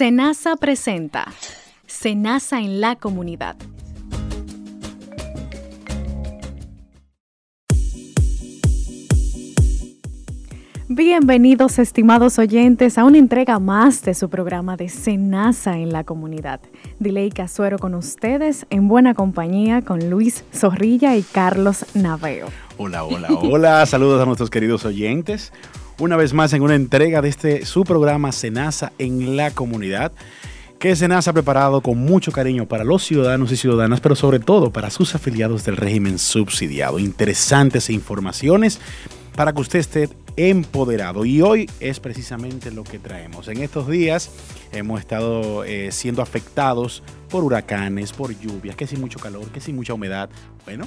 Senasa presenta Senasa en la comunidad. Bienvenidos estimados oyentes a una entrega más de su programa de Senasa en la comunidad. Diley Casuero con ustedes en buena compañía con Luis Zorrilla y Carlos Naveo. Hola, hola, hola, saludos a nuestros queridos oyentes. Una vez más en una entrega de este su programa Senasa en la comunidad que Senasa ha preparado con mucho cariño para los ciudadanos y ciudadanas, pero sobre todo para sus afiliados del régimen subsidiado. Interesantes informaciones para que usted esté empoderado. Y hoy es precisamente lo que traemos. En estos días hemos estado eh, siendo afectados por huracanes, por lluvias, que sin mucho calor, que sin mucha humedad. Bueno,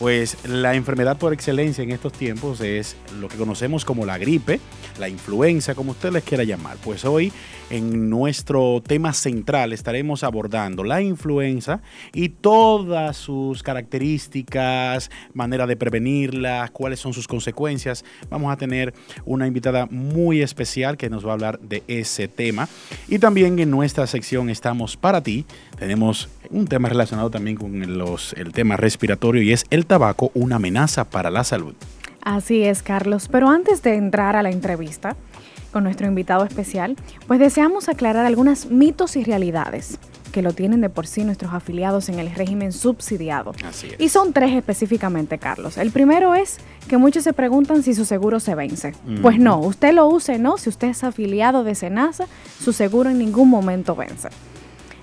pues la enfermedad por excelencia en estos tiempos es lo que conocemos como la gripe, la influenza, como usted les quiera llamar. Pues hoy en nuestro tema central estaremos abordando la influenza y todas sus características, manera de prevenirla, cuáles son sus consecuencias. Vamos a tener una invitada muy especial que nos va a hablar de ese tema. Y también en nuestra sección Estamos para ti. Tenemos un tema relacionado también con los, el tema respiratorio y es el tabaco, una amenaza para la salud. Así es, Carlos. Pero antes de entrar a la entrevista con nuestro invitado especial, pues deseamos aclarar algunos mitos y realidades que lo tienen de por sí nuestros afiliados en el régimen subsidiado. Así es. Y son tres específicamente, Carlos. El primero es que muchos se preguntan si su seguro se vence. Pues no, usted lo use, no. Si usted es afiliado de Senasa, su seguro en ningún momento vence.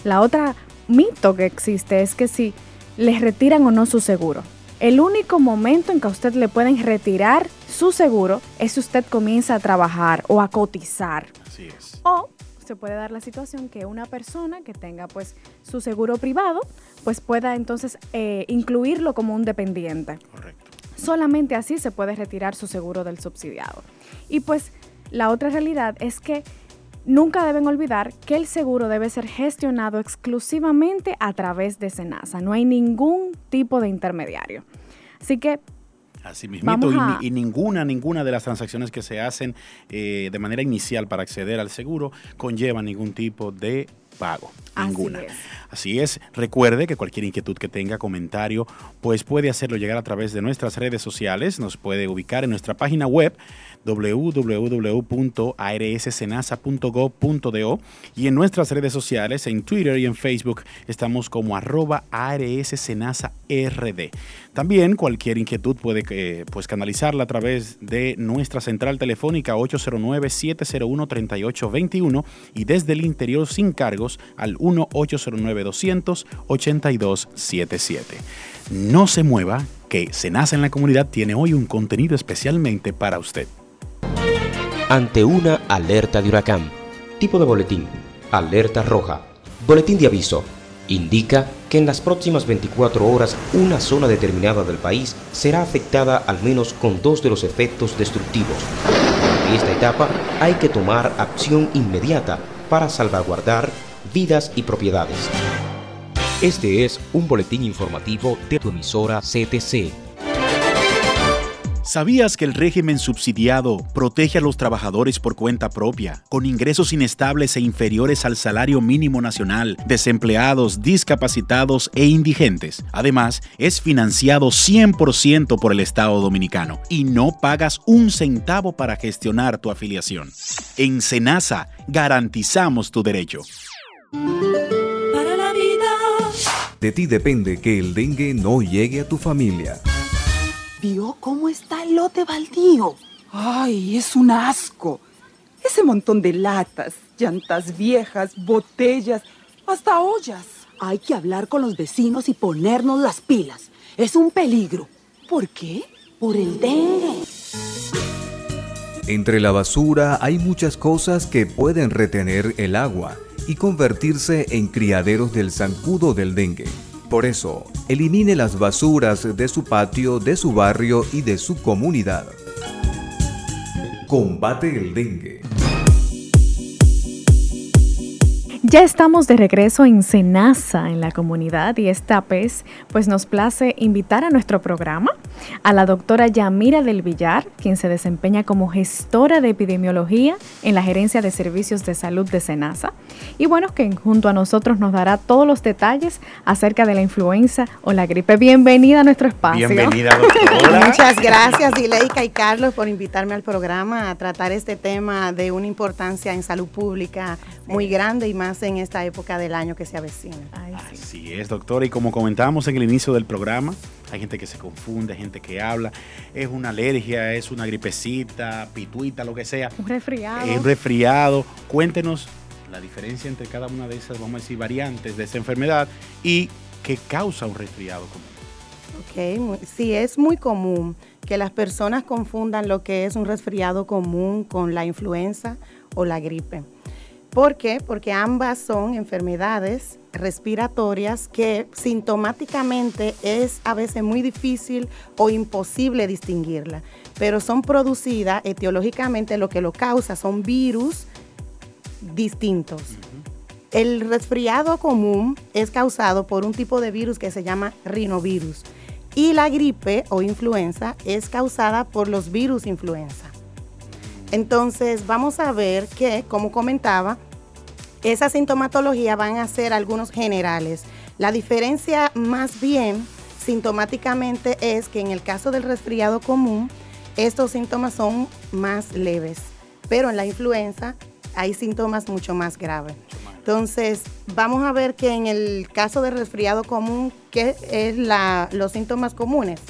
La otra mito que existe es que si les retiran o no su seguro. El único momento en que a usted le pueden retirar su seguro es si usted comienza a trabajar o a cotizar. Así es. O se puede dar la situación que una persona que tenga pues su seguro privado pues pueda entonces eh, incluirlo como un dependiente. Correcto. Solamente así se puede retirar su seguro del subsidiado. Y pues la otra realidad es que nunca deben olvidar que el seguro debe ser gestionado exclusivamente a través de Senasa. No hay ningún tipo de intermediario. Así que Así mismito, y, ninguna, ninguna de las transacciones que se hacen eh, de manera inicial para acceder al seguro conlleva ningún tipo de pago. Ninguna. Así es. Así es. Recuerde que cualquier inquietud que tenga, comentario, pues puede hacerlo llegar a través de nuestras redes sociales. Nos puede ubicar en nuestra página web www.arssenasa.gov.do y en nuestras redes sociales, en Twitter y en Facebook, estamos como arroba ARSSenasARD. También cualquier inquietud puede eh, pues canalizarla a través de nuestra central telefónica 809-701-3821 y desde el interior sin al 1-809-200-8277. No se mueva, que Senasa en la comunidad tiene hoy un contenido especialmente para usted. Ante una alerta de huracán. Tipo de boletín. Alerta roja. Boletín de aviso. Indica que en las próximas 24 horas una zona determinada del país será afectada al menos con dos de los efectos destructivos. En esta etapa hay que tomar acción inmediata para salvaguardar vidas y propiedades. Este es un boletín informativo de tu emisora CTC. ¿Sabías que el régimen subsidiado protege a los trabajadores por cuenta propia, con ingresos inestables e inferiores al salario mínimo nacional, desempleados, discapacitados e indigentes? Además, es financiado 100% por el Estado dominicano y no pagas un centavo para gestionar tu afiliación. En Senasa garantizamos tu derecho. Para la vida. De ti depende que el dengue no llegue a tu familia. ¿Vio cómo está el lote baldío? Ay, es un asco. Ese montón de latas, llantas viejas, botellas, hasta ollas. Hay que hablar con los vecinos y ponernos las pilas. Es un peligro. ¿Por qué? Por el dengue. Entre la basura hay muchas cosas que pueden retener el agua y convertirse en criaderos del zancudo del dengue. Por eso, elimine las basuras de su patio, de su barrio y de su comunidad. Combate el dengue. Ya estamos de regreso en Senasa, en la comunidad, y esta vez pues nos place invitar a nuestro programa a la doctora Yamira del Villar, quien se desempeña como gestora de epidemiología en la Gerencia de Servicios de Salud de SENASA. Y bueno, que junto a nosotros nos dará todos los detalles acerca de la influenza o la gripe. Bienvenida a nuestro espacio. Bienvenida, doctora. Muchas gracias, Dileika y Carlos, por invitarme al programa a tratar este tema de una importancia en salud pública muy grande y más en esta época del año que se avecina. Así es, doctora. Y como comentábamos en el inicio del programa, hay gente que se confunde, hay gente que habla, es una alergia, es una gripecita, pituita, lo que sea. Un resfriado. Es resfriado. Cuéntenos la diferencia entre cada una de esas, vamos a decir, variantes de esa enfermedad y qué causa un resfriado común. Ok, sí, es muy común que las personas confundan lo que es un resfriado común con la influenza o la gripe. ¿Por qué? Porque ambas son enfermedades respiratorias que sintomáticamente es a veces muy difícil o imposible distinguirla, pero son producidas etiológicamente, lo que lo causa son virus distintos. El resfriado común es causado por un tipo de virus que se llama rinovirus y la gripe o influenza es causada por los virus influenza. Entonces vamos a ver que, como comentaba, esa sintomatología van a ser algunos generales. La diferencia más bien sintomáticamente es que en el caso del resfriado común, estos síntomas son más leves, pero en la influenza hay síntomas mucho más graves. Entonces, vamos a ver que en el caso del resfriado común, ¿qué es los síntomas comunes?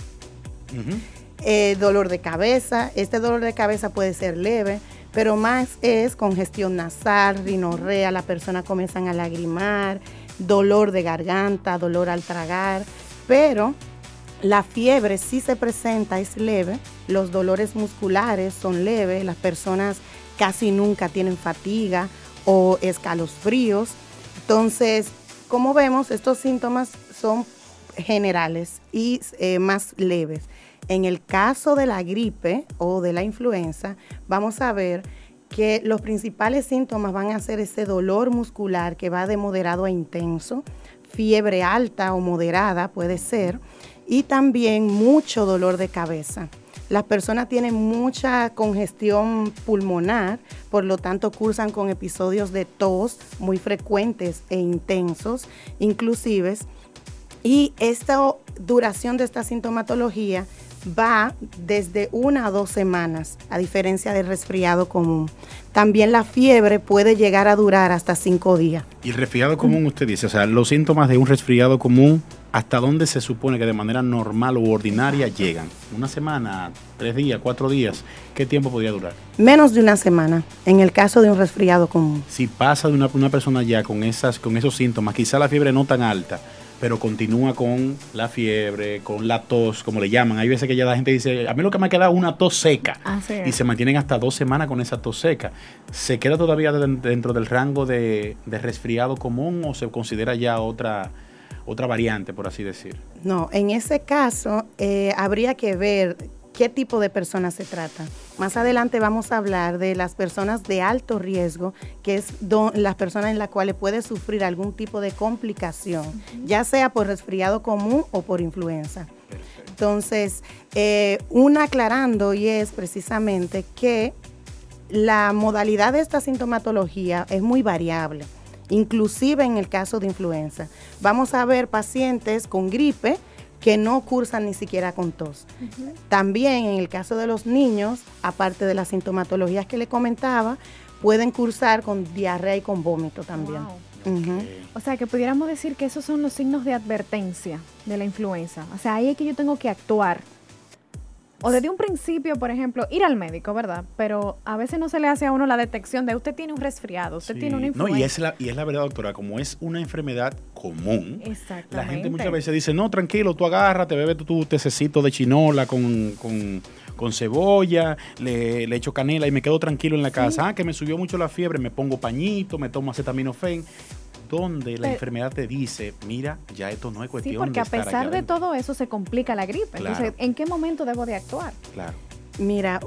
Eh, dolor de cabeza, este dolor de cabeza puede ser leve, pero más es congestión nasal, rinorrea, la persona comienza a lagrimar, dolor de garganta, dolor al tragar, pero la fiebre sí se presenta, es leve, los dolores musculares son leves, las personas casi nunca tienen fatiga o escalofríos. Entonces, como vemos, estos síntomas son generales y eh, más leves. En el caso de la gripe o de la influenza, vamos a ver que los principales síntomas van a ser ese dolor muscular que va de moderado a intenso, fiebre alta o moderada puede ser, y también mucho dolor de cabeza. Las personas tienen mucha congestión pulmonar, por lo tanto cursan con episodios de tos muy frecuentes e intensos, inclusive. Y esta duración de esta sintomatología va desde una a dos semanas, a diferencia del resfriado común. También la fiebre puede llegar a durar hasta cinco días. Y el resfriado común, usted dice, o sea, los síntomas de un resfriado común, ¿hasta dónde se supone que de manera normal u ordinaria llegan? ¿Una semana, tres días, cuatro días? ¿Qué tiempo podría durar? Menos de una semana, en el caso de un resfriado común. Si pasa de una, una persona ya con, esas, con esos síntomas, quizá la fiebre no tan alta, pero continúa con la fiebre, con la tos, como le llaman. Hay veces que ya la gente dice, a mí lo que me queda es una tos seca. y se mantienen hasta dos semanas con esa tos seca. ¿Se queda todavía dentro del rango de, resfriado común o se considera ya otra, otra variante, por así decir? No, en ese caso eh, habría que ver qué tipo de personas se trata. Más adelante vamos a hablar de las personas de alto riesgo, que es las personas en las cuales puede sufrir algún tipo de complicación, ya sea por resfriado común o por influenza. Entonces, eh, un aclarando y es precisamente que la modalidad de esta sintomatología es muy variable, inclusive en el caso de influenza. Vamos a ver pacientes con gripe, que no cursan ni siquiera con tos. También en el caso de los niños, aparte de las sintomatologías que le comentaba, pueden cursar con diarrea y con vómito también. O sea, que pudiéramos decir que esos son los signos de advertencia de la influenza. O sea, ahí es que yo tengo que actuar o desde un principio, por ejemplo, ir al médico, ¿verdad? Pero a veces no se le hace a uno la detección de usted tiene un resfriado, usted tiene una influenza. No, y es, la, y es la verdad, doctora, como es una enfermedad común, la gente muchas veces dice, no, tranquilo, tú agarras, te bebes tu, tececito de chinola con, con, cebolla, le, le, echo canela y me quedo tranquilo en la casa. Ah, que me subió mucho la fiebre, me pongo pañito, me tomo acetaminofén donde la enfermedad te dice, mira, ya esto no es cuestión sí, porque a pesar de todo eso se complica la gripe. Entonces, ¿en qué momento debo de actuar? Claro. Mira,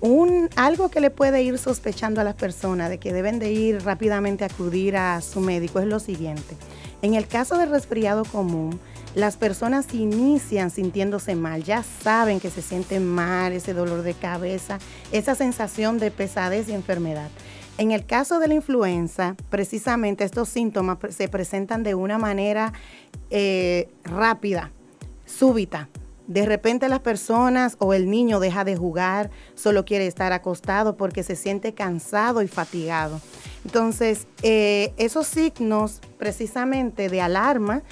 un, algo que le puede ir sospechando a las personas de que deben de ir rápidamente a acudir a su médico es lo siguiente. En el caso del resfriado común, las personas inician sintiéndose mal, ya saben que se sienten mal, ese dolor de cabeza, esa sensación de pesadez y enfermedad. En el caso de la influenza, precisamente estos síntomas se presentan de una manera eh, rápida, súbita. De repente las personas o el niño deja de jugar, solo quiere estar acostado porque se siente cansado y fatigado. Entonces, eh, esos signos precisamente de alarma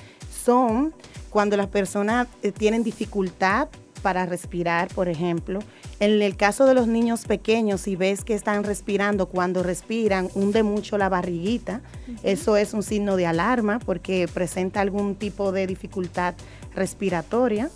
son cuando las personas eh, tienen dificultad para respirar, por ejemplo. En el caso de los niños pequeños, si ves que están respirando, cuando respiran, hunde mucho la barriguita, eso es un signo de alarma porque presenta algún tipo de dificultad respiratoria.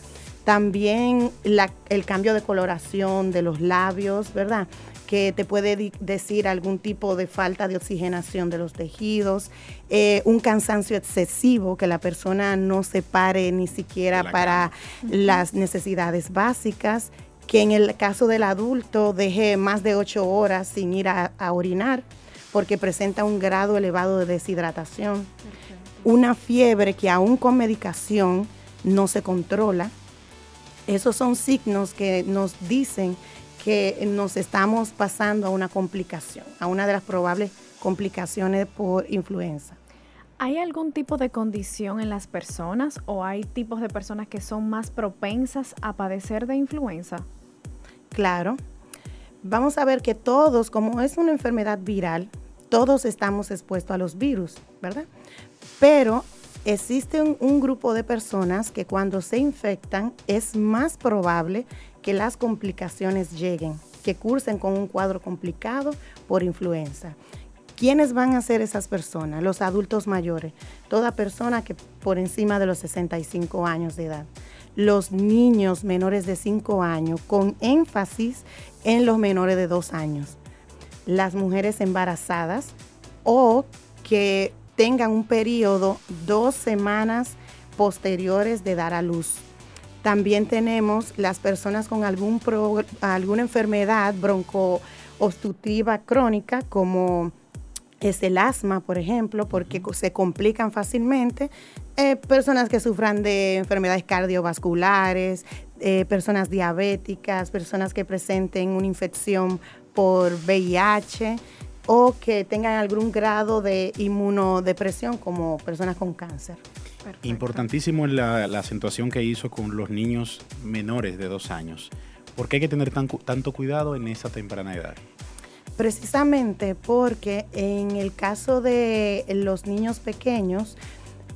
También el cambio de coloración de los labios, ¿verdad? que te puede decir algún tipo de falta de oxigenación de los tejidos, eh, un cansancio excesivo, que la persona no se pare ni siquiera para las necesidades básicas, que en el caso del adulto deje más de ocho horas sin ir a, orinar porque presenta un grado elevado de deshidratación, una fiebre que aún con medicación no se controla. Esos son signos que nos dicen que nos estamos pasando a una complicación, a una de las probables complicaciones por influenza. ¿Hay algún tipo de condición en las personas o hay tipos de personas que son más propensas a padecer de influenza? Claro. Vamos a ver que todos, como es una enfermedad viral, todos estamos expuestos a los virus, ¿verdad? Pero existe un, un, grupo de personas que cuando se infectan es más probable que las complicaciones lleguen, que cursen con un cuadro complicado por influenza. ¿Quiénes van a ser esas personas? Los adultos mayores, toda persona que por encima de los 65 años de edad. Los niños menores de 5 años, con énfasis en los menores de 2 años. Las mujeres embarazadas o que tengan un periodo dos semanas posteriores de dar a luz también tenemos las personas con algún alguna enfermedad broncoobstructiva crónica, como es el asma, por ejemplo, porque se complican fácilmente. Eh, personas que sufran de enfermedades cardiovasculares, eh, personas diabéticas, personas que presenten una infección por VIH o que tengan algún grado de inmunodepresión como personas con cáncer. Importantísimo la, la acentuación que hizo con los niños menores de dos años. ¿Por qué hay que tener tanto cuidado en esa temprana edad? Precisamente porque en el caso de los niños pequeños,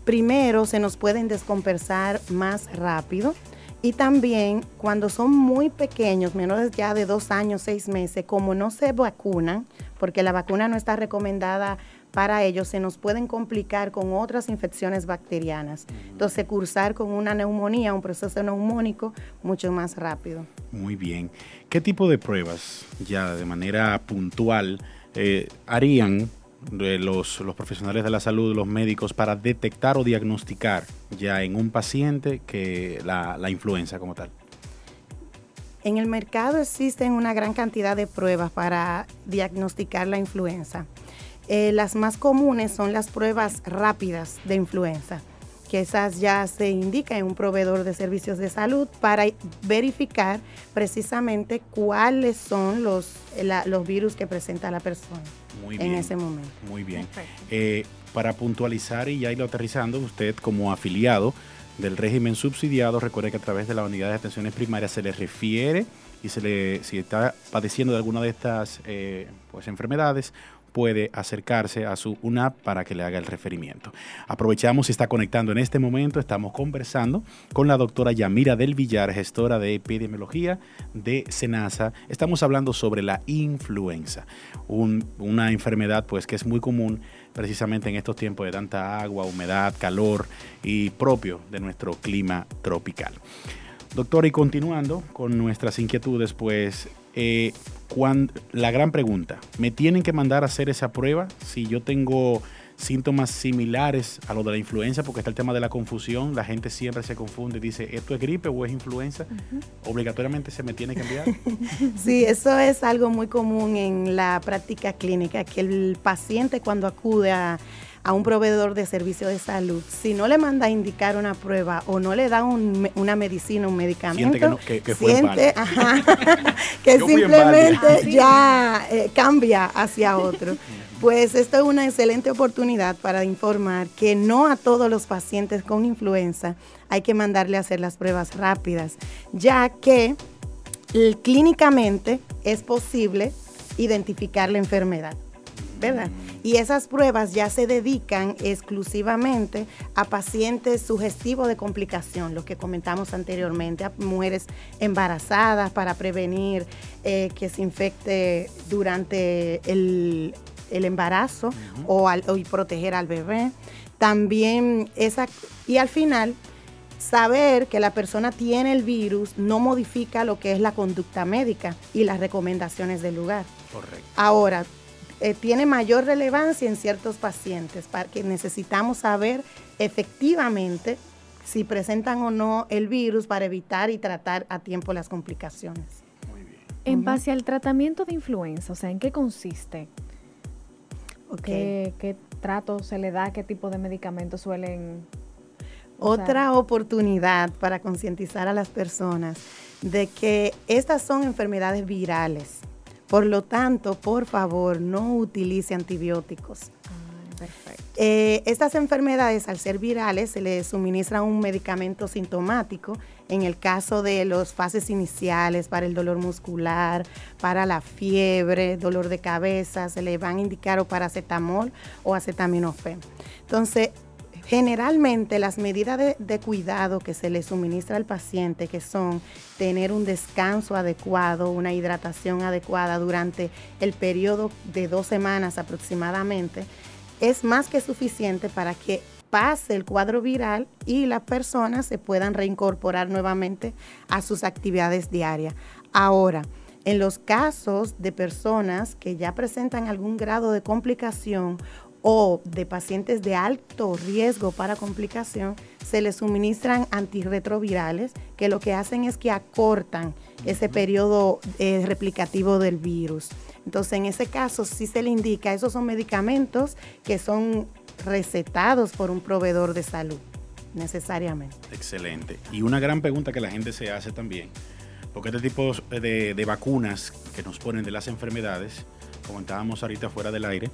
primero se nos pueden descompensar más rápido y también cuando son muy pequeños, menores ya de dos años, seis meses, como no se vacunan, porque la vacuna no está recomendada para ellos se nos pueden complicar con otras infecciones bacterianas. Entonces, cursar con una neumonía, un proceso neumónico, mucho más rápido. Muy bien. ¿Qué tipo de pruebas ya de manera puntual eh, harían los, los, profesionales de la salud, los médicos, para detectar o diagnosticar ya en un paciente que la, la influenza como tal? En el mercado existen una gran cantidad de pruebas para diagnosticar la influenza. Eh, las más comunes son las pruebas rápidas de influenza, que esas ya se indican en un proveedor de servicios de salud para verificar precisamente cuáles son los, los virus que presenta la persona en ese momento. Muy bien. Eh, para puntualizar y ya irlo aterrizando, usted como afiliado del régimen subsidiado, recuerde que a través de la unidad de atenciones primarias se le refiere y se le, si está padeciendo de alguna de estas eh, pues, enfermedades, puede acercarse a su UNAP para que le haga el referimiento. Aprovechamos y está conectando en este momento, estamos conversando con la doctora Yamira del Villar, gestora de epidemiología de SENASA. Estamos hablando sobre la influenza, una enfermedad pues que es muy común precisamente en estos tiempos de tanta agua, humedad, calor y propio de nuestro clima tropical. Doctora, y continuando con nuestras inquietudes, pues eh, la gran pregunta, ¿me tienen que mandar a hacer esa prueba si yo tengo síntomas similares a lo de la influenza? Porque está el tema de la confusión, la gente siempre se confunde y dice, ¿esto es gripe o es influenza? ¿Obligatoriamente se me tiene que enviar? Sí, eso es algo muy común en la práctica clínica, que el paciente cuando acude a a un proveedor de servicio de salud, si no le manda a indicar una prueba o no le da una medicina, un medicamento, siente que, simplemente ya eh, cambia hacia otro. Pues esto es una excelente oportunidad para informar que no a todos los pacientes con influenza hay que mandarle a hacer las pruebas rápidas, ya que clínicamente es posible identificar la enfermedad. ¿Verdad? Y esas pruebas ya se dedican exclusivamente a pacientes sugestivos de complicación, lo que comentamos anteriormente, a mujeres embarazadas para prevenir eh, que se infecte durante el, embarazo o, y proteger al bebé. También esa, y al final, saber que la persona tiene el virus no modifica lo que es la conducta médica y las recomendaciones del lugar. Correcto. Ahora, eh, tiene mayor relevancia en ciertos pacientes, para que necesitamos saber efectivamente si presentan o no el virus para evitar y tratar a tiempo las complicaciones. Muy bien. En base al tratamiento de influenza, o sea, ¿en qué consiste? ¿Qué, ¿Qué, trato se le da? ¿Qué tipo de medicamentos suelen otra oportunidad para concientizar a las personas de que estas son enfermedades virales. Por lo tanto, por favor, no utilice antibióticos. perfecto. Eh, estas enfermedades, al ser virales, se les suministra un medicamento sintomático. En el caso de las fases iniciales, para el dolor muscular, para la fiebre, dolor de cabeza, se le van a indicar o paracetamol o acetaminofén. Entonces, Generalmente las medidas de, cuidado que se le suministra al paciente, que son tener un descanso adecuado, una hidratación adecuada durante el periodo de dos semanas aproximadamente, es más que suficiente para que pase el cuadro viral y las personas se puedan reincorporar nuevamente a sus actividades diarias. Ahora, en los casos de personas que ya presentan algún grado de complicación o de pacientes de alto riesgo para complicación, se les suministran antirretrovirales que lo que hacen es que acortan ese periodo eh, replicativo del virus. Entonces, en ese caso, sí se le indica, esos son medicamentos que son recetados por un proveedor de salud, necesariamente. Excelente. Y una gran pregunta que la gente se hace también, porque este tipo de, de vacunas que nos ponen de las enfermedades, comentábamos ahorita fuera del aire,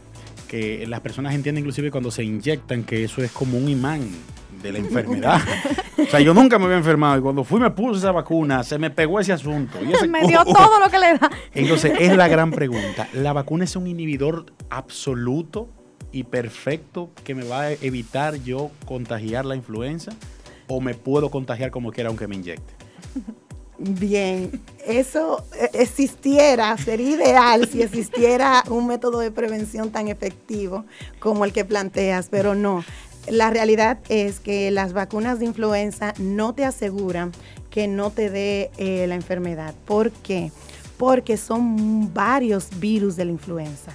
que las personas entienden inclusive cuando se inyectan que eso es como un imán de la enfermedad. o sea, yo nunca me había enfermado y cuando fui me puse esa vacuna, se me pegó ese asunto. Y me dio todo lo que le da. Entonces, es la gran pregunta. ¿La vacuna es un inhibidor absoluto y perfecto que me va a evitar yo contagiar la influenza? ¿O me puedo contagiar como quiera aunque me inyecte? Bien, eso eh, existiera, sería ideal si existiera un método de prevención tan efectivo como el que planteas, pero no. La realidad es que las vacunas de influenza no te aseguran que no te dé eh, la enfermedad. ¿Por qué? Porque son varios virus de la influenza.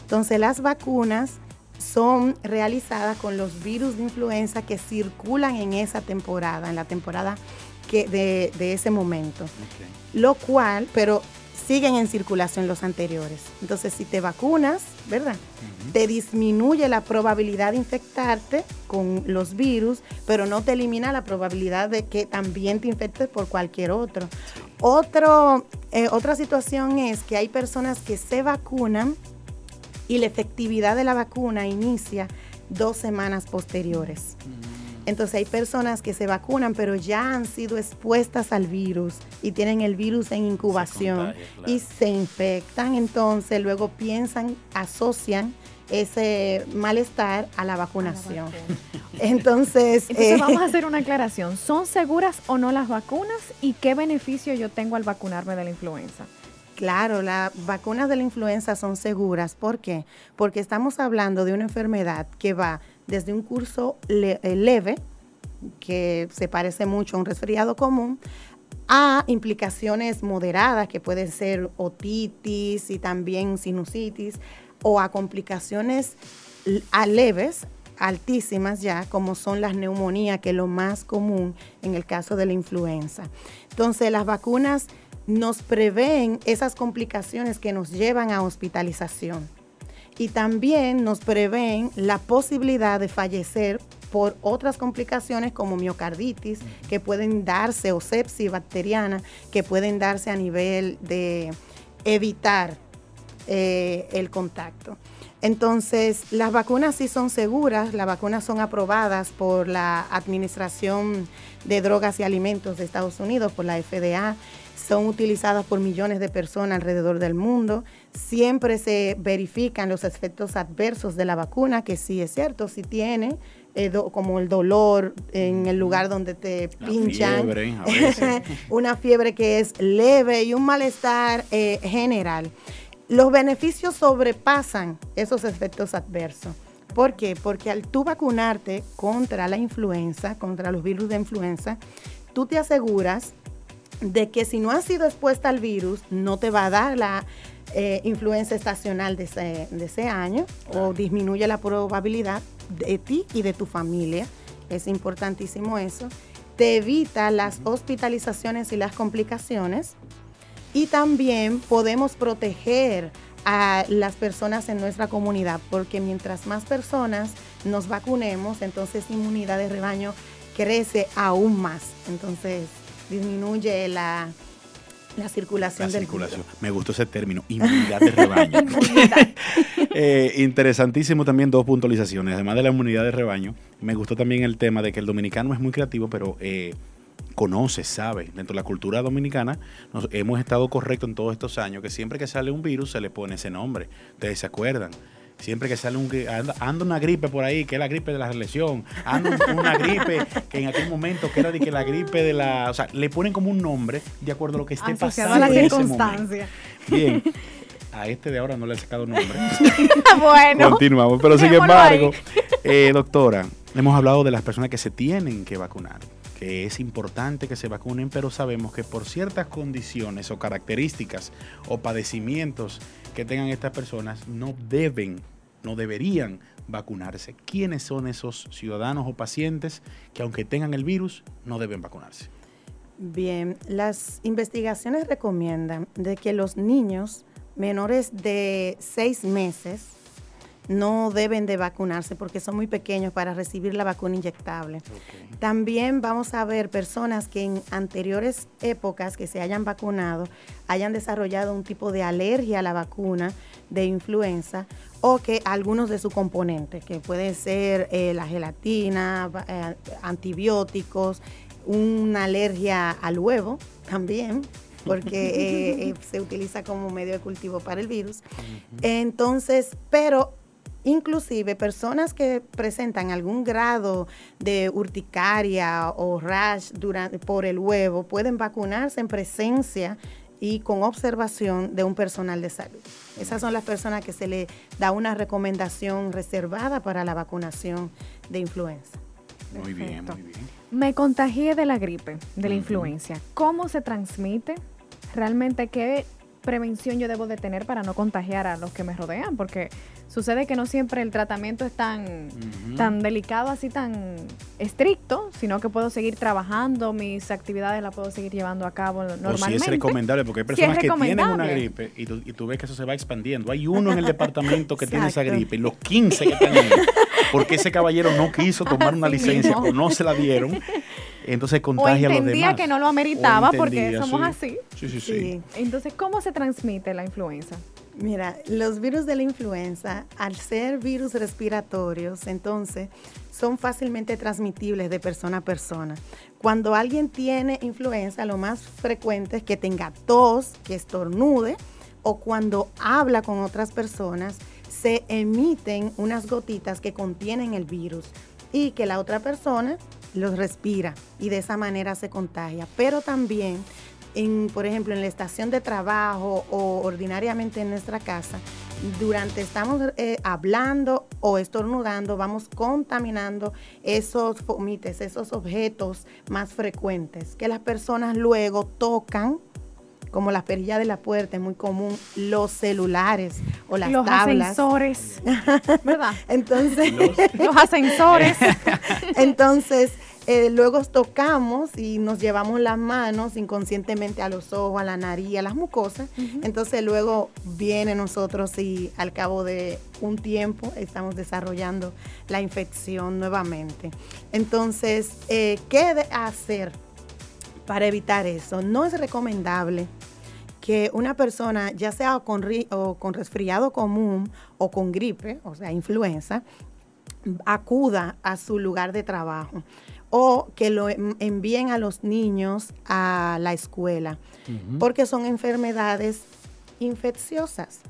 Entonces las vacunas son realizadas con los virus de influenza que circulan en esa temporada, en la temporada de, ese momento. Lo cual, pero siguen en circulación los anteriores. Entonces, si te vacunas, ¿verdad? Te disminuye la probabilidad de infectarte con los virus, pero no te elimina la probabilidad de que también te infectes por cualquier otro. otro eh, otra situación es que hay personas que se vacunan y la efectividad de la vacuna inicia dos semanas posteriores. Entonces hay personas que se vacunan pero ya han sido expuestas al virus y tienen el virus en incubación y se infectan, entonces luego piensan, asocian ese malestar a la vacunación. Entonces, Entonces vamos a hacer una aclaración. ¿Son seguras o no las vacunas y qué beneficio yo tengo al vacunarme de la influenza? Claro, las vacunas de la influenza son seguras. ¿Por qué? Porque estamos hablando de una enfermedad que va desde un curso eh, leve, que se parece mucho a un resfriado común, a implicaciones moderadas, que pueden ser otitis y también sinusitis, o a complicaciones a leves, altísimas ya, como son las neumonías, que es lo más común en el caso de la influenza. Entonces, las vacunas nos prevén esas complicaciones que nos llevan a hospitalización. Y también nos prevén la posibilidad de fallecer por otras complicaciones como miocarditis que pueden darse o sepsis bacteriana que pueden darse a nivel de evitar eh, el contacto. Entonces, las vacunas sí son seguras, las vacunas son aprobadas por la Administración de Drogas y Alimentos de Estados Unidos, por la FDA, son utilizadas por millones de personas alrededor del mundo. Siempre se verifican los efectos adversos de la vacuna, que sí es cierto, si tiene, eh, como el dolor en el lugar donde te pinchan, una fiebre que es leve y un malestar eh, general. Los beneficios sobrepasan esos efectos adversos. ¿Por qué? Porque al tú vacunarte contra la influenza, contra los virus de influenza, tú te aseguras de que si no has sido expuesta al virus, no te va a dar la eh, influenza estacional de ese, año o disminuye la probabilidad de ti y de tu familia. Es importantísimo eso. Te evita las hospitalizaciones y las complicaciones. Y también podemos proteger a las personas en nuestra comunidad, porque mientras más personas nos vacunemos, entonces inmunidad de rebaño crece aún más. Entonces, disminuye la, la circulación la circulación. Me gustó ese término, inmunidad de rebaño. Eh, interesantísimo también dos puntualizaciones. Además de la inmunidad de rebaño, me gustó también el tema de que el dominicano es muy creativo, pero eh, conoce, sabe. Dentro de la cultura dominicana nos, hemos estado correctos en todos estos años que siempre que sale un virus se le pone ese nombre. Ustedes se acuerdan siempre que sale un anda, una gripe por ahí, que es la gripe de la reelección, anda una gripe que en aquel momento que era de que la gripe de la, o sea, le ponen como un nombre de acuerdo a lo que esté pasando a la circunstancia. Bien. A este de ahora no le he sacado nombre. bueno. Continuamos. Pero sin embargo, eh, doctora, hemos hablado de las personas que se tienen que vacunar es importante que se vacunen, pero sabemos que por ciertas condiciones o características o padecimientos que tengan estas personas no deben no deberían vacunarse. ¿Quiénes son esos ciudadanos o pacientes que aunque tengan el virus no deben vacunarse? Bien, las investigaciones recomiendan de que los niños menores de seis meses no deben de vacunarse porque son muy pequeños para recibir la vacuna inyectable. También vamos a ver personas que en anteriores épocas que se hayan vacunado hayan desarrollado un tipo de alergia a la vacuna de influenza o que algunos de sus componentes, que puede ser eh, la gelatina, eh, antibióticos, una alergia al huevo también, porque eh, se utiliza como medio de cultivo para el virus. Entonces, pero Inclusive personas que presentan algún grado de urticaria o rash durante, por el huevo pueden vacunarse en presencia y con observación de un personal de salud. Esas son las personas que se le da una recomendación reservada para la vacunación de influenza. Muy bien, muy bien. Me contagié de la gripe, de la influencia. ¿Cómo se transmite? Realmente, ¿qué prevención yo debo de tener para no contagiar a los que me rodean? Porque Sucede que no siempre el tratamiento es tan, tan delicado, así tan estricto, sino que puedo seguir trabajando, mis actividades las puedo seguir llevando a cabo normalmente. O si es recomendable, porque hay personas que tienen una gripe y tú, ves que eso se va expandiendo. Hay uno en el departamento que tiene esa gripe y los 15 que están ahí, porque ese caballero no quiso tomar una licencia o no se la dieron. Entonces contagia a los demás. entendía que no lo ameritaba porque somos así. Sí, sí, sí. Entonces, ¿cómo se transmite la influenza? Mira, los virus de la influenza, al ser virus respiratorios, entonces son fácilmente transmitibles de persona a persona. Cuando alguien tiene influenza, lo más frecuente es que tenga tos, que estornude, o cuando habla con otras personas, se emiten unas gotitas que contienen el virus y que la otra persona los respira y de esa manera se contagia. Pero también por ejemplo, en la estación de trabajo o ordinariamente en nuestra casa, durante estamos eh, hablando o estornudando, vamos contaminando esos fomites, esos objetos más frecuentes que las personas luego tocan como las perillas de la puerta, es muy común, los celulares o las los tablas. ascensores, ¿verdad? Entonces, los, ascensores. Entonces, eh, luego tocamos y nos llevamos las manos inconscientemente a los ojos, a la nariz, a las mucosas. Entonces luego viene nosotros y al cabo de un tiempo estamos desarrollando la infección nuevamente. Entonces, eh, ¿qué hacer para evitar eso? No es recomendable que una persona, ya sea con, o con resfriado común o con gripe, o sea, influenza, acuda a su lugar de trabajo o que lo envíen a los niños a la escuela, porque son enfermedades infecciosas.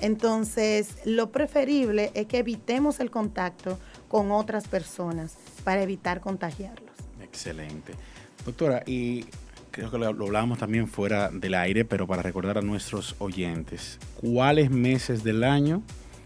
Entonces, lo preferible es que evitemos el contacto con otras personas para evitar contagiarlos. Excelente. Doctora, y creo que lo, hablábamos también fuera del aire, pero para recordar a nuestros oyentes, ¿cuáles meses del año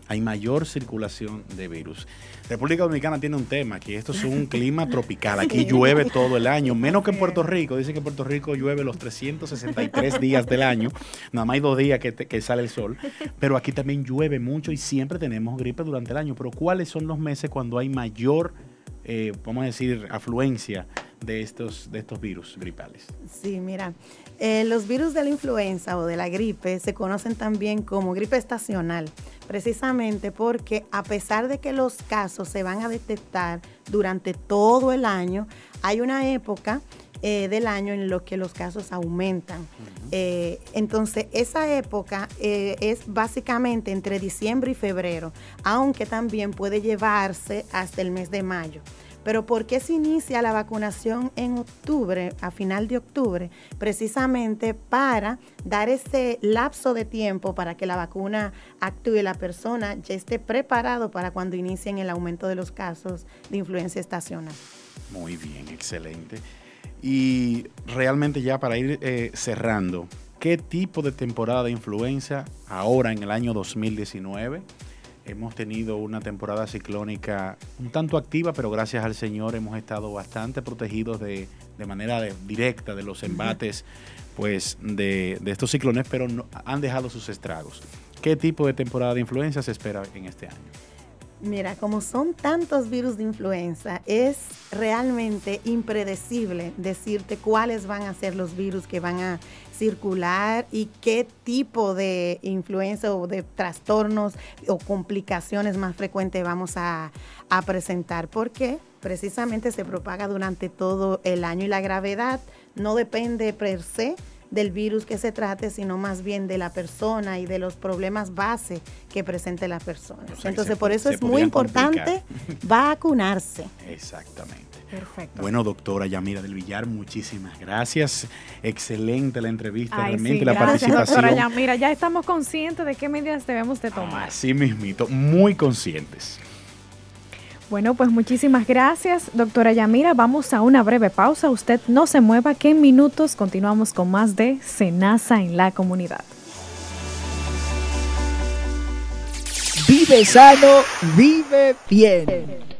hay mayor circulación de virus? República Dominicana tiene un tema, que esto es un clima tropical, aquí llueve todo el año, menos que en Puerto Rico, dicen que en Puerto Rico llueve los 363 días del año, nada más hay dos días que, que sale el sol, pero aquí también llueve mucho y siempre tenemos gripe durante el año, pero ¿cuáles son los meses cuando hay mayor, eh, vamos a decir, afluencia de estos, de estos virus gripales? Sí, mira, eh, los virus de la influenza o de la gripe se conocen también como gripe estacional, precisamente porque a pesar de que los casos se van a detectar durante todo el año, hay una época eh, del año en lo que los casos aumentan. Eh, entonces, esa época es básicamente entre diciembre y febrero, aunque también puede llevarse hasta el mes de mayo. Pero ¿por qué se inicia la vacunación en octubre, a final de octubre? Precisamente para dar ese lapso de tiempo para que la vacuna actúe y la persona ya esté preparado para cuando inicien el aumento de los casos de influencia estacional. Muy bien, excelente. Y realmente ya para ir eh, cerrando, ¿qué tipo de temporada de influenza ahora en el año 2019? Hemos tenido una temporada ciclónica un tanto activa, pero gracias al Señor hemos estado bastante protegidos de, manera directa de los embates pues, de, estos ciclones, pero han dejado sus estragos. ¿Qué tipo de temporada de influenza se espera en este año? Mira, como son tantos virus de influenza, es realmente impredecible decirte cuáles van a ser los virus que van a circular y qué tipo de influenza o de trastornos o complicaciones más frecuentes vamos a, a presentar. Porque precisamente se propaga durante todo el año y la gravedad no depende per se del virus que se trate, sino más bien de la persona y de los problemas base que presente la persona. Entonces, por eso es muy importante vacunarse. Exactamente. Perfecto. Bueno, doctora Yamira del Villar, muchísimas gracias. Excelente la entrevista, realmente la participación. Doctora Yamira, ya estamos conscientes de qué medidas debemos de tomar. Así mismito, muy conscientes. Bueno, pues muchísimas gracias, doctora Yamira. Vamos a una breve pausa. Usted no se mueva, que en minutos continuamos con más de Senasa en la comunidad. Vive sano, vive bien.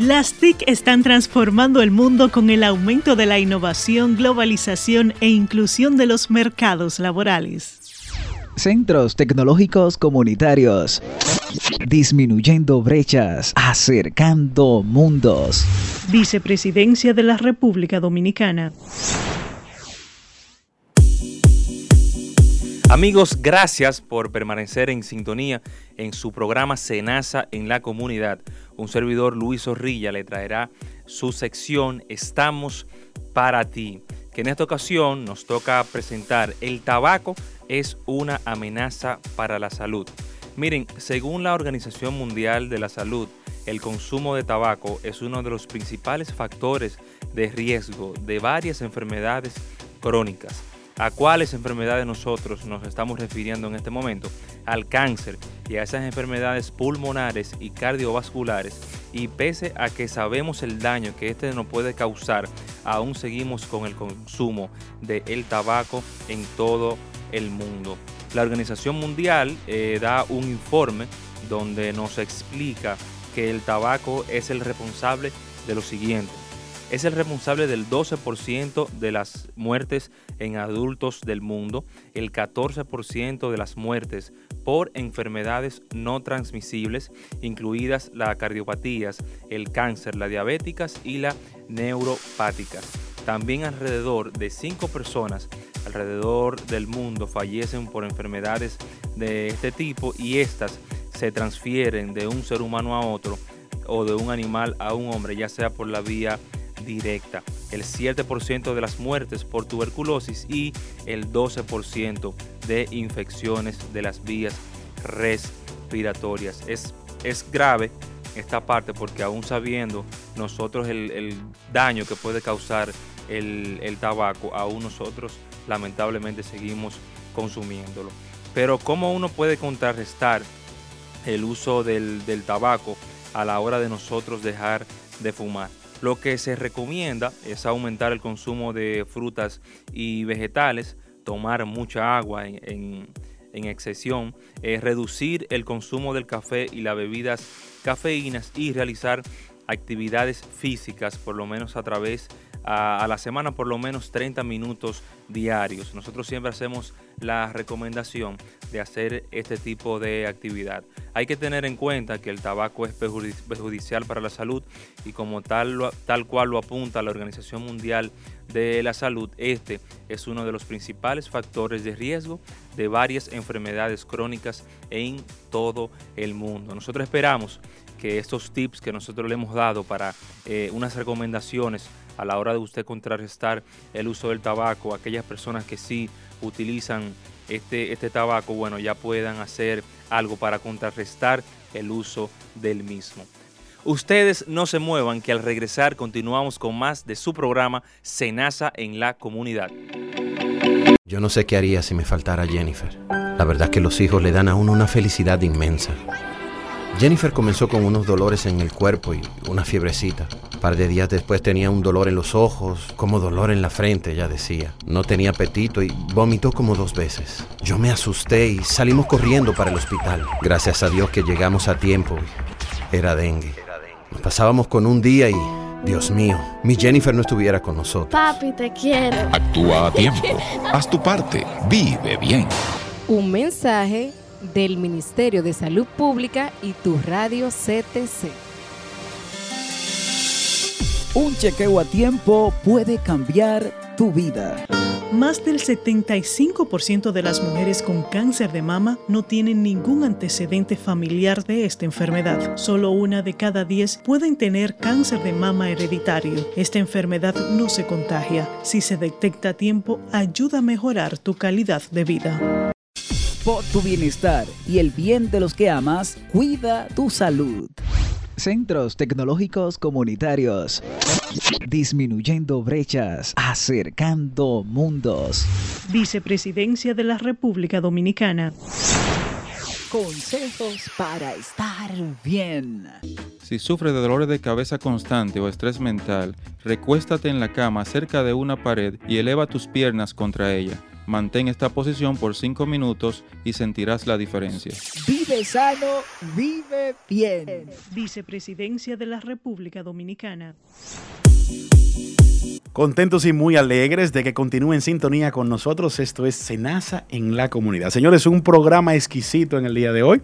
Las TIC están transformando el mundo con el aumento de la innovación, globalización e inclusión de los mercados laborales. Centros Tecnológicos Comunitarios disminuyendo brechas, acercando mundos. Vicepresidencia de la República Dominicana. Amigos, gracias por permanecer en sintonía en su programa Senasa en la comunidad. Un servidor Luis Zorrilla le traerá su sección Estamos para ti, que en esta ocasión nos toca presentar el tabaco es una amenaza para la salud. Miren, según la Organización Mundial de la Salud, el consumo de tabaco es uno de los principales factores de riesgo de varias enfermedades crónicas ¿A cuáles enfermedades nosotros nos estamos refiriendo en este momento? Al cáncer y a esas enfermedades pulmonares y cardiovasculares. Y pese a que sabemos el daño que este nos puede causar, aún seguimos con el consumo del el tabaco en todo el mundo. La Organización Mundial eh, da un informe donde nos explica que el tabaco es el responsable de lo siguiente es el responsable del 12% de las muertes en adultos del mundo, el 14% de las muertes por enfermedades no transmisibles, incluidas las cardiopatías, el cáncer, las diabéticas y las neuropáticas. También alrededor de 5 personas alrededor del mundo fallecen por enfermedades de este tipo y estas se transfieren de un ser humano a otro o de un animal a un hombre, ya sea por la vía directa, el 7% de las muertes por tuberculosis y el 12% de infecciones de las vías respiratorias. Es, es grave esta parte porque aún sabiendo nosotros el, daño que puede causar el, tabaco, aún nosotros lamentablemente seguimos consumiéndolo. Pero ¿cómo uno puede contrarrestar el uso del, del tabaco a la hora de nosotros dejar de fumar? Lo que se recomienda es aumentar el consumo de frutas y vegetales, tomar mucha agua en, excesión, eh, reducir el consumo del café y las bebidas cafeínas y realizar actividades físicas por lo menos a través a, la semana por lo menos 30 minutos diarios. Nosotros siempre hacemos la recomendación de hacer este tipo de actividad. Hay que tener en cuenta que el tabaco es perjudicial para la salud y como tal, tal cual lo apunta la Organización Mundial de la Salud, este es uno de los principales factores de riesgo de varias enfermedades crónicas en todo el mundo. Nosotros esperamos que estos tips que nosotros le hemos dado para eh, unas recomendaciones a la hora de usted contrarrestar el uso del tabaco, aquellas personas que sí utilizan este, este tabaco, bueno, ya puedan hacer algo para contrarrestar el uso del mismo. Ustedes no se muevan que al regresar continuamos con más de su programa Senasa en la comunidad. Yo no sé qué haría si me faltara Jennifer. La verdad es que los hijos le dan a uno una felicidad inmensa. Jennifer comenzó con unos dolores en el cuerpo y una fiebrecita. Un par de días después tenía un dolor en los ojos, como dolor en la frente, ya decía. No tenía apetito y vomitó como dos veces. Yo me asusté y salimos corriendo para el hospital. Gracias a Dios que llegamos a tiempo. Era dengue. Nos pasábamos con un día y Dios mío, mi Jennifer no estuviera con nosotros. Papi, te quiero. Actúa a tiempo. Haz tu parte. Vive bien. Un mensaje del Ministerio de Salud Pública y tu radio CTC. Un chequeo a tiempo puede cambiar tu vida. Más del 75% de las mujeres con cáncer de mama no tienen ningún antecedente familiar de esta enfermedad. Solo una de cada 10 pueden tener cáncer de mama hereditario. Esta enfermedad no se contagia. Si se detecta a tiempo, ayuda a mejorar tu calidad de vida. Por tu bienestar y el bien de los que amas, cuida tu salud. Centros Tecnológicos Comunitarios. Disminuyendo brechas, acercando mundos. Vicepresidencia de la República Dominicana. Consejos para estar bien. Si sufres de dolores de cabeza constante o estrés mental, recuéstate en la cama cerca de una pared y eleva tus piernas contra ella. Mantén esta posición por 5 minutos y sentirás la diferencia. Vive sano, vive bien. Vicepresidencia de la República Dominicana. Contentos y muy alegres de que continúen en sintonía con nosotros. Esto es Senasa en la comunidad. Señores, un programa exquisito en el día de hoy.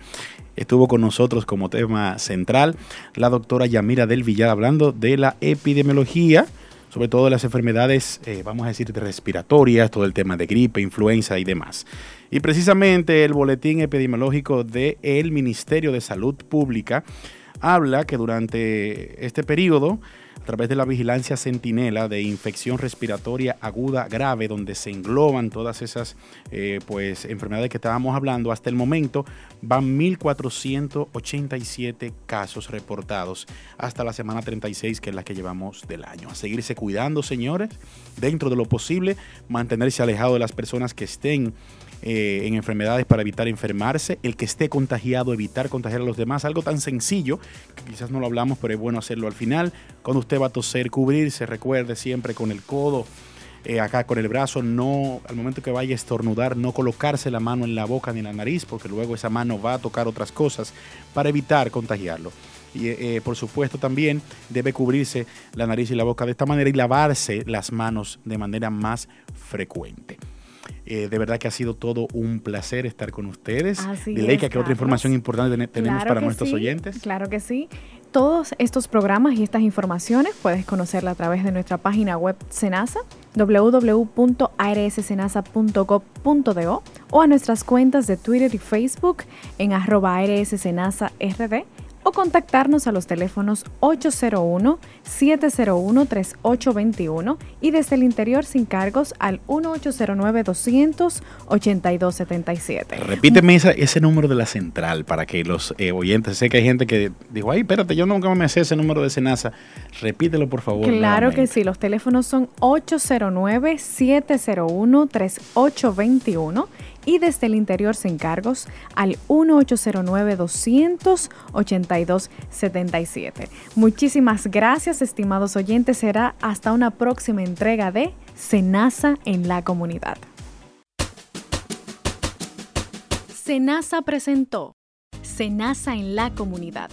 Estuvo con nosotros como tema central la doctora Yamira del Villar hablando de la epidemiología, sobre todo de las enfermedades, eh, vamos a decir, respiratorias, todo el tema de gripe, influenza y demás. Y precisamente el boletín epidemiológico del Ministerio de Salud Pública habla que durante este periodo través de la vigilancia centinela de infección respiratoria aguda grave, donde se engloban todas esas eh, pues, enfermedades que estábamos hablando, hasta el momento van 1.487 casos reportados hasta la semana 36, que es la que llevamos del año. A seguirse cuidando, señores, dentro de lo posible, mantenerse alejado de las personas que estén eh, en enfermedades para evitar enfermarse, el que esté contagiado, evitar contagiar a los demás, algo tan sencillo, que quizás no lo hablamos, pero es bueno hacerlo al final. Cuando usted va a toser, cubrirse, recuerde siempre con el codo, eh, acá con el brazo, no, al momento que vaya a estornudar, no colocarse la mano en la boca ni en la nariz, porque luego esa mano va a tocar otras cosas para evitar contagiarlo. Y eh, por supuesto también debe cubrirse la nariz y la boca de esta manera y lavarse las manos de manera más frecuente. Eh, de verdad que ha sido todo un placer estar con ustedes. Así Dileika, ¿qué otra información importante ten- tenemos Claro para nuestros sí, oyentes? Claro que sí. Todos estos programas y estas informaciones puedes conocerla a través de nuestra página web Senasa, www.arssenasa.gov.do o a nuestras cuentas de Twitter y Facebook en arroba ARSSenasa.rd o contactarnos a los teléfonos 801-701-3821 y desde el interior sin cargos al 1809-200-8277. Repíteme esa- ese número de la central para que los eh, oyentes, sé que hay gente que dijo, ay, espérate, yo nunca me sé ese número de Senasa. Repítelo, por favor. Claro nuevamente. que sí, los teléfonos son 809-701-3821 y desde el interior sin cargos al 1809-200-8277. Muchísimas gracias, estimados oyentes. Será hasta una próxima entrega de Senasa en la comunidad. Senasa presentó Senasa en la comunidad.